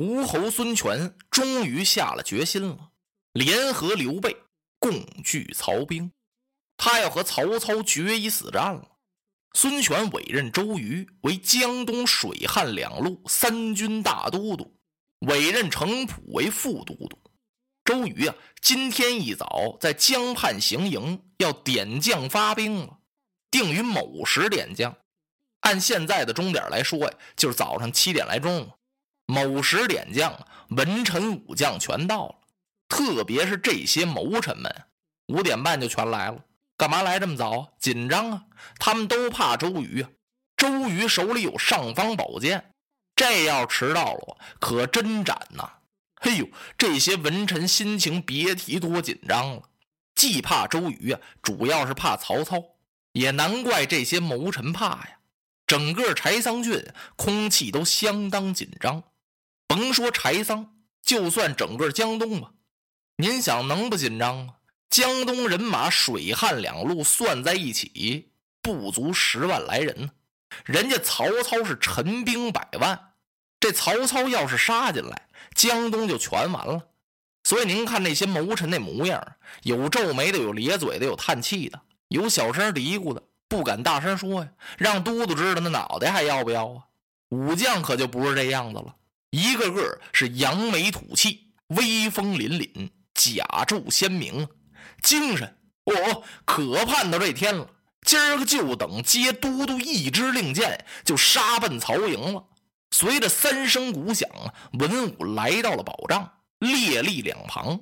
吴侯孙权终于下了决心了，联合刘备共拒曹兵，他要和曹操决一死战了。孙权委任周瑜为江东水旱两路三军大都督，委任程普为副都督。周瑜啊，今天一早在江畔行营，要点将发兵了，定于某时点将。按现在的钟点来说呀，就是早上七点来钟。某时点将，文臣武将全到了，特别是这些谋臣们，五点半就全来了。干嘛来这么早？紧张啊！他们都怕周瑜。周瑜手里有尚方宝剑，这要迟到了，可真斩呐！嘿呦，这些文臣心情别提多紧张了，既怕周瑜啊，主要是怕曹操。也难怪这些谋臣怕呀。整个柴桑郡空气都相当紧张。甭说柴桑，就算整个江东吧，您想能不紧张吗？江东人马水旱两路算在一起，不足十万来人呢。人家曹操是陈兵百万，这曹操要是杀进来，江东就全完了。所以您看那些谋臣那模样，有皱眉的，有咧嘴的，有叹气的，有小声嘀咕的，不敢大声说呀，让都督知道那脑袋还要不要啊？武将可就不是这样子了。一个个是扬眉吐气，威风凛凛，甲胄鲜明，精神哦，可盼到这天了。今儿个就等接都督一支令箭，就杀奔曹营了。随着三声鼓响，文武来到了宝帐，列立两旁。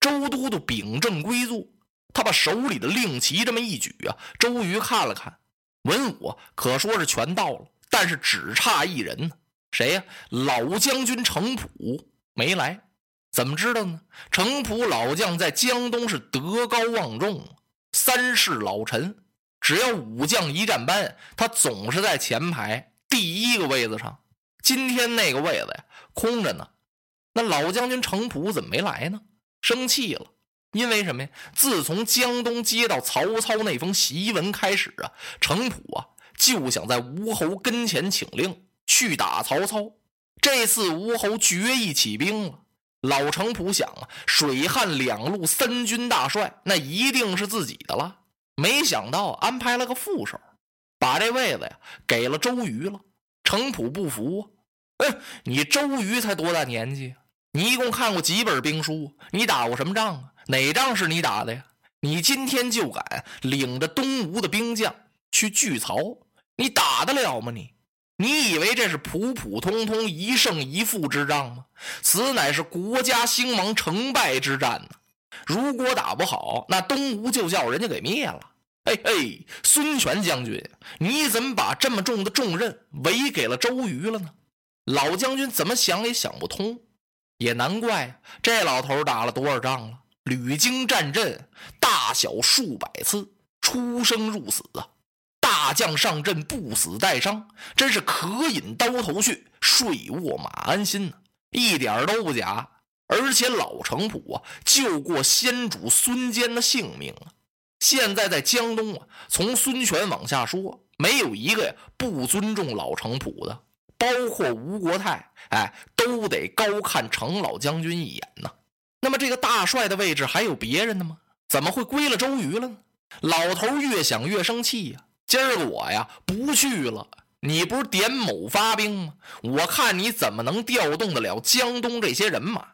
周都督秉正归坐，他把手里的令旗这么一举啊，周瑜看了看，文武可说是全到了，但是只差一人呢。谁呀？老将军程普没来，怎么知道呢？程普老将在江东是德高望重，三世老臣，只要武将一站班，他总是在前排第一个位子上。今天那个位子呀，空着呢。那老将军程普怎么没来呢？生气了，因为什么呀？自从江东接到曹操那封檄文开始啊，程普啊就想在吴侯跟前请令。去打曹操，这次吴侯决意起兵了。老程普想啊，水旱两路三军大帅，那一定是自己的了。没想到安排了个副手，把这位子呀给了周瑜了。程普不服啊，哎，你周瑜才多大年纪？你一共看过几本兵书？你打过什么仗啊？哪仗是你打的呀？你今天就敢领着东吴的兵将去拒曹？你打得了吗？你？你以为这是普普通通一胜一负之仗吗？此乃是国家兴亡成败之战呢！如果打不好，那东吴就叫人家给灭了。嘿嘿，孙权将军，你怎么把这么重的重任委给了周瑜了呢？老将军怎么想也想不通。也难怪这老头打了多少仗了，屡经战阵，大小数百次，出生入死啊！大将上阵不死带伤，真是可饮刀头血，睡卧马鞍心呢，一点都不假。而且老程普啊，救过先主孙坚的性命啊。现在在江东啊，从孙权往下说，没有一个呀不尊重老程普的，包括吴国太，哎，都得高看程老将军一眼呢。那么这个大帅的位置还有别人的吗？怎么会归了周瑜了呢？老头越想越生气呀。今儿个我呀不去了，你不是点某发兵吗？我看你怎么能调动得了江东这些人马？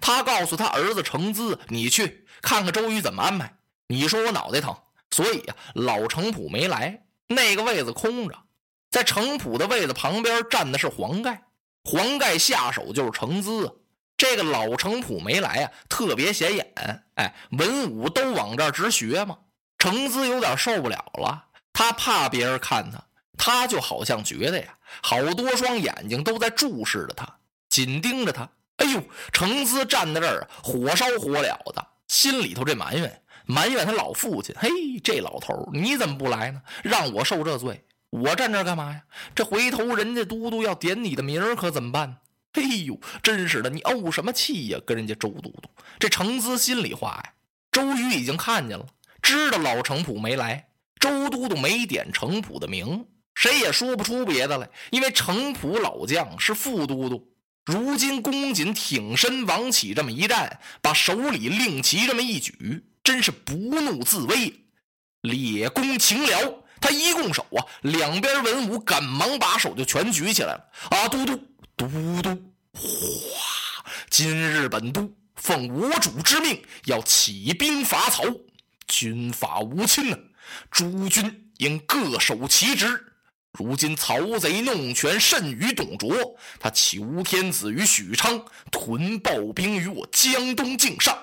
他告诉他儿子程资，你去看看周瑜怎么安排。你说我脑袋疼，所以呀，老程普没来，那个位子空着，在程普的位子旁边站的是黄盖，黄盖下手就是程资。这个老程普没来啊，特别显眼。哎，文武都往这儿直学嘛。程资有点受不了了。他怕别人看他，他就好像觉得呀，好多双眼睛都在注视着他，紧盯着他。哎呦，程资站在这儿，火烧火燎的，心里头这埋怨，埋怨他老父亲。嘿，这老头你怎么不来呢？让我受这罪，我站这干嘛呀？这回头人家都督要点你的名儿，可怎么办？哎呦，真是的，你怄什么气呀？跟人家周都督，这程资心里话呀，周瑜已经看见了，知道老程普没来。周都督没点程普的名，谁也说不出别的来。因为程普老将是副都督，如今公瑾挺身往起这么一站，把手里令旗这么一举，真是不怒自威。列公请了，他一拱手啊，两边文武赶忙把手就全举起来了。啊，都督，都督，哗！今日本都奉我主之命，要起兵伐曹，军法无亲呢，诸军应各守其职。如今曹贼弄权甚于董卓，他求天子于许昌，屯暴兵于我江东境上。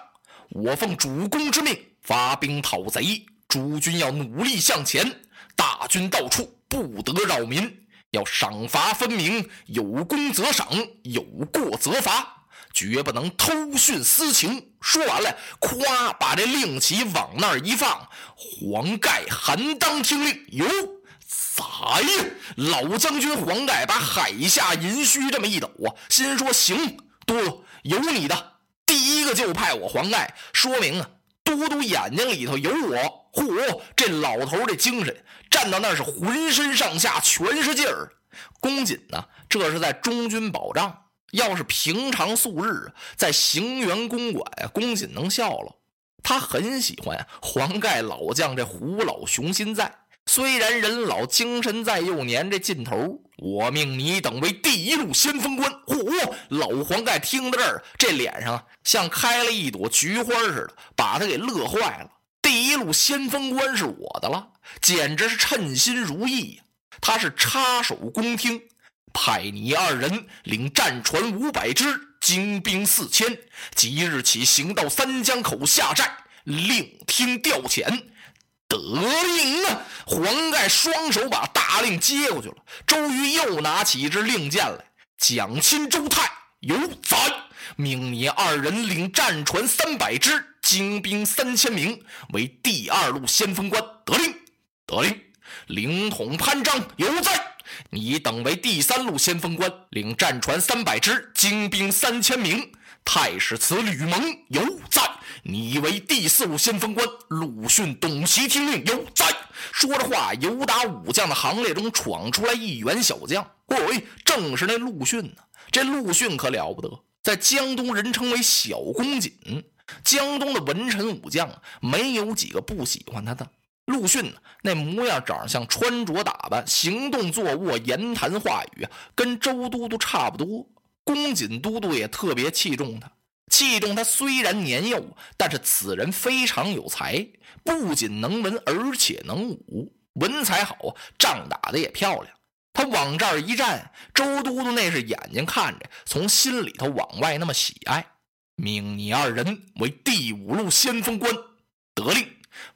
我奉主公之命发兵讨贼。诸军要努力向前，大军到处不得扰民，要赏罚分明，有功则赏，有过则罚，绝不能偷训私情。说完了，咵，把这令旗往那儿一放，黄盖韩当听令。哟，咋呀？老将军黄盖把海下银须这么一抖啊，心说：行，多有你的，第一个就派我黄盖，说明啊。都督眼睛里头有我，嚯！这老头这精神，站到那是浑身上下全是劲儿。公瑾呢，这是在中军保障。要是平常素日，在行辕公馆，公瑾能笑了。他很喜欢黄盖老将这虎老雄心在。虽然人老精神在，幼年这劲头，我命你等为第一路先锋官。嚯！老黄盖听到这儿，这脸上像开了一朵菊花似的，把他给乐坏了。第一路先锋官是我的了，简直是称心如意呀！他是插手公听，派你二人领战船五百只，精兵四千，即日起行到三江口下寨，另听调遣。得令啊！黄盖双手把大令接过去了。周瑜又拿起一支令箭来，蒋钦、周泰有载，命你二人领战船三百只，精兵三千名，为第二路先锋官。得令，得令。领统潘璋有在，你等为第三路先锋官，领战船三百只，精兵三千名。太史慈吕蒙有在，你为第四路先锋官。陆逊、董袭听令有在。说着话，由打武将的行列中闯出来一员小将。喂，正是那陆逊呢。这陆逊可了不得，在江东人称为小公瑾。江东的文臣武将没有几个不喜欢他的。陆逊，那模样、长相、穿着打扮、行动坐卧、言谈话语，跟周都督差不多。公瑾都督也特别器重他，器重他虽然年幼，但是此人非常有才，不仅能文，而且能武，文才好，仗打的也漂亮。他往这儿一站，周都督那是眼睛看着，从心里头往外那么喜爱，命你二人为第五路先锋官，得令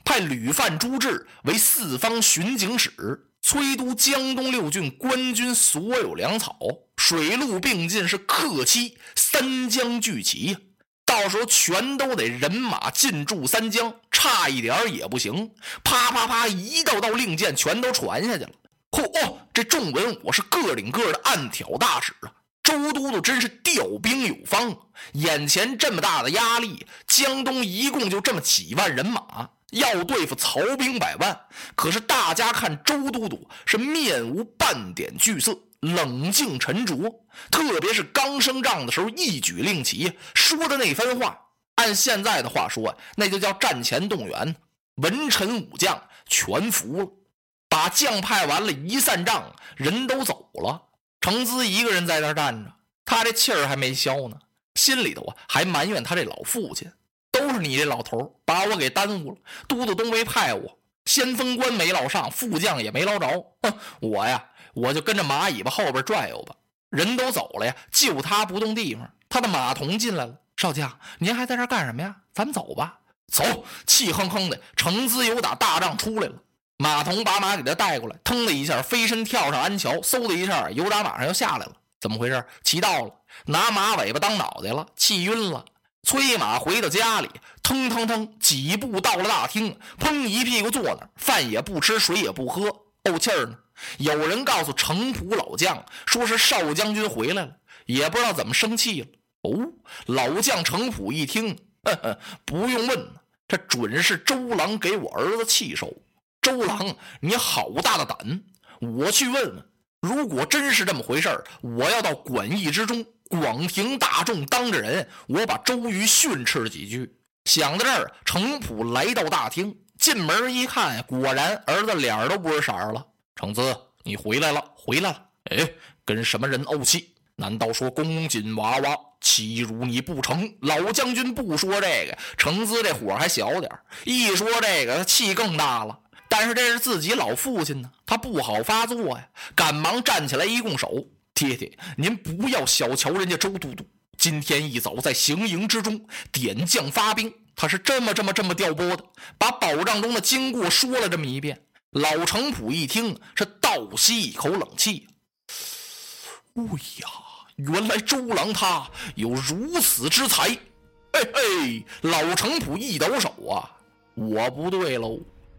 派吕范、朱志为四方巡警使。催督江东六郡官军所有粮草，水陆并进，是克期三江聚齐。到时候全都得人马进驻三江，差一点也不行。啪啪啪，一道道令箭全都传下去了。嚯哦，这众文武是个领个的暗挑大使啊！周都督真是调兵有方，眼前这么大的压力，江东一共就这么几万人马。要对付曹兵百万，可是大家看周都督是面无半点惧色，冷静沉着。特别是刚升帐的时候，一举令旗，说的那番话，按现在的话说，那就叫战前动员。文臣武将全服了，把将派完了，一散帐，人都走了。程咨一个人在那站着，他这气儿还没消呢，心里头啊还埋怨他这老父亲。是你这老头把我给耽误了，都督都没派我，先锋官没捞上，副将也没捞着。哼，我呀，我就跟着马尾巴后边转悠吧。人都走了呀，就他不动地方。他的马童进来了，少将，您还在这干什么呀？咱们走吧。走，气哼哼的，程子由打大帐出来了。马童把马给他带过来，腾的一下飞身跳上鞍桥，嗖的一下由打马上又下来了。怎么回事？骑到了，拿马尾巴当脑袋了，气晕了。催马回到家里，腾腾腾几步到了大厅，砰一屁股坐那儿，饭也不吃，水也不喝，怄气儿呢。有人告诉程普老将，说是少将军回来了，也不知道怎么生气了。哦，老将程普一听，呵呵，不用问，这准是周郎给我儿子气受。周郎，你好大的胆！我去问问，如果真是这么回事儿，我要到馆驿之中广庭大众当着人，我把周瑜训斥几句。想到这儿，程普来到大厅，进门一看，果然儿子脸都不是色儿了。程子，你回来了，回来了。哎，跟什么人怄气？难道说公瑾娃娃欺辱你不成？老将军不说这个，程子这火还小点一说这个，他气更大了。但是这是自己老父亲呢，他不好发作呀，赶忙站起来一拱手：“爹爹，您不要小瞧人家周都督。今天一早在行营之中点将发兵，他是这么这么这么调拨的，把保障中的经过说了这么一遍。”老程普一听，是倒吸一口冷气：“哎呀，原来周郎他有如此之才！”嘿嘿，老程普一抖手啊，我不对喽。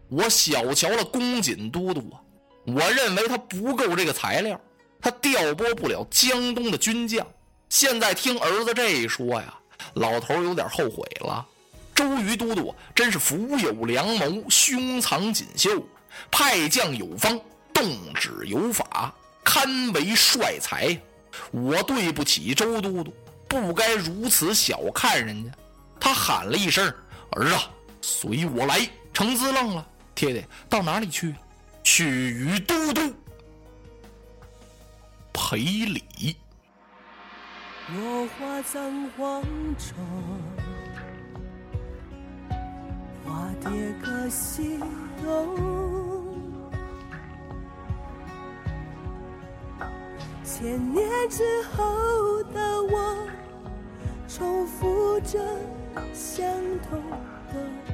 我小瞧了公瑾都督啊！我认为他不够这个材料，他调拨不了江东的军将。现在听儿子这一说呀，老头有点后悔了。周瑜都督真是福有良谋，胸藏锦绣，派将有方，动止有法，堪为帅才。我对不起周都督，不该如此小看人家。他喊了一声：“儿啊，随我来！”程子愣了。爹爹到哪里去？去与都督赔礼。落花葬黄冢，花蝶各西东。千年之后的我，重复着相同的。